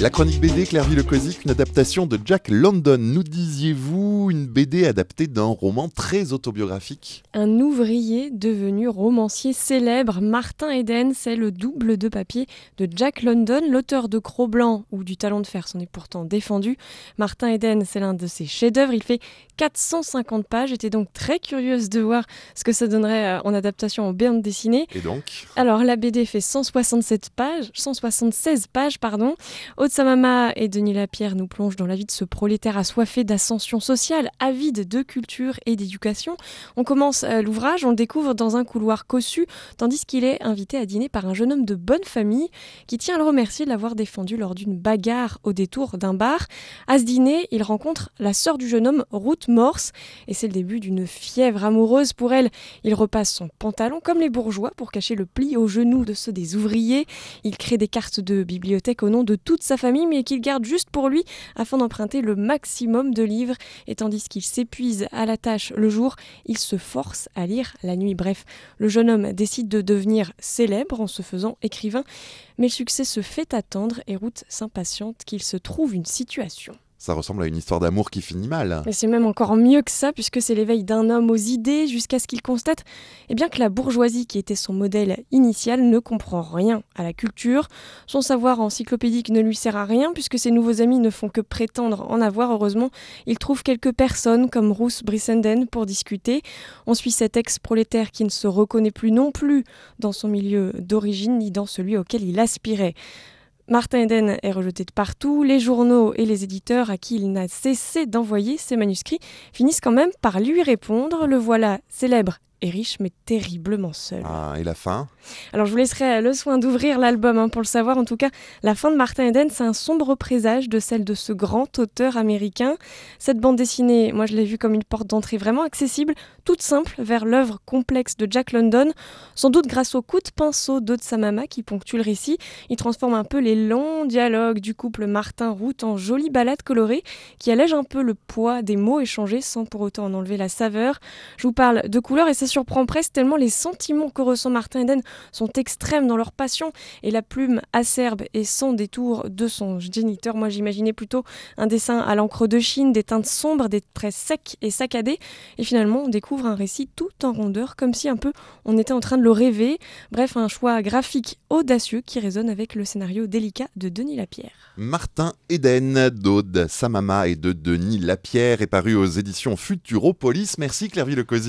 La chronique BD Clairvy Le Cosic, une adaptation de Jack London. Nous disiez-vous une BD adaptée d'un roman très autobiographique? Un ouvrier devenu romancier célèbre, Martin Eden, c'est le double de papier de Jack London, l'auteur de Cro-Blanc ou du Talent de fer, s'en est pourtant défendu. Martin Eden, c'est l'un de ses chefs-d'œuvre. Il fait 450 pages. J'étais donc très curieuse de voir ce que ça donnerait euh, en adaptation en bande dessinée. Et donc? Alors la BD fait 167 pages, 176 pages pardon. Aude Samama et Denis Lapierre nous plongent dans la vie de ce prolétaire assoiffé d'ascension sociale, avide de culture et d'éducation. On commence euh, l'ouvrage, on le découvre dans un couloir cossu, tandis qu'il est invité à dîner par un jeune homme de bonne famille qui tient à le remercier de l'avoir défendu lors d'une bagarre au détour d'un bar. À ce dîner, il rencontre la sœur du jeune homme, Ruth Morse, et c'est le début d'une fièvre amoureuse pour elle. Il repasse son pantalon comme les bourgeois pour cacher le pli au genou de ceux des ouvriers. Il crée des cartes de bibliothèque au nom de toute sa famille, mais qu'il garde juste pour lui afin d'emprunter le maximum de livres. Et tandis qu'il s'épuise à la tâche le jour, il se force à lire la nuit. Bref, le jeune homme décide de devenir célèbre en se faisant écrivain, mais le succès se fait attendre et Ruth s'impatiente qu'il se trouve une situation. Ça ressemble à une histoire d'amour qui finit mal. Mais c'est même encore mieux que ça, puisque c'est l'éveil d'un homme aux idées jusqu'à ce qu'il constate eh bien, que la bourgeoisie, qui était son modèle initial, ne comprend rien à la culture. Son savoir encyclopédique ne lui sert à rien, puisque ses nouveaux amis ne font que prétendre en avoir. Heureusement, il trouve quelques personnes, comme Ruth Brissenden, pour discuter. On suit cet ex-prolétaire qui ne se reconnaît plus non plus dans son milieu d'origine, ni dans celui auquel il aspirait. Martin Eden est rejeté de partout, les journaux et les éditeurs à qui il n'a cessé d'envoyer ses manuscrits finissent quand même par lui répondre. Le voilà célèbre et riche mais terriblement seul. Ah, et la fin? Alors je vous laisserai le soin d'ouvrir l'album hein, pour le savoir. En tout cas, la fin de Martin Eden, c'est un sombre présage de celle de ce grand auteur américain. Cette bande dessinée, moi je l'ai vue comme une porte d'entrée vraiment accessible, toute simple, vers l'œuvre complexe de Jack London. Sans doute grâce au coup de pinceau d'Aude Samama qui ponctue le récit, il transforme un peu les longs dialogues du couple Martin-Route en jolies balades colorées qui allègent un peu le poids des mots échangés sans pour autant en enlever la saveur. Je vous parle de couleurs et c'est surprend presque tellement les sentiments que ressent Martin Eden sont extrêmes dans leur passion et la plume acerbe et sans détour de son géniteur. Moi j'imaginais plutôt un dessin à l'encre de Chine, des teintes sombres, des traits secs et saccadés et finalement on découvre un récit tout en rondeur comme si un peu on était en train de le rêver. Bref, un choix graphique audacieux qui résonne avec le scénario délicat de Denis Lapierre. Martin Eden d'Aude Samama et de Denis Lapierre est paru aux éditions Futuropolis. Merci Clairvy Le Cosic.